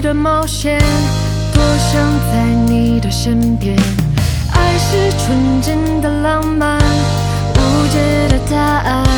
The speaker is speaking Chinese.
的冒险多想在你的身边。爱是纯真的浪漫无解的答案。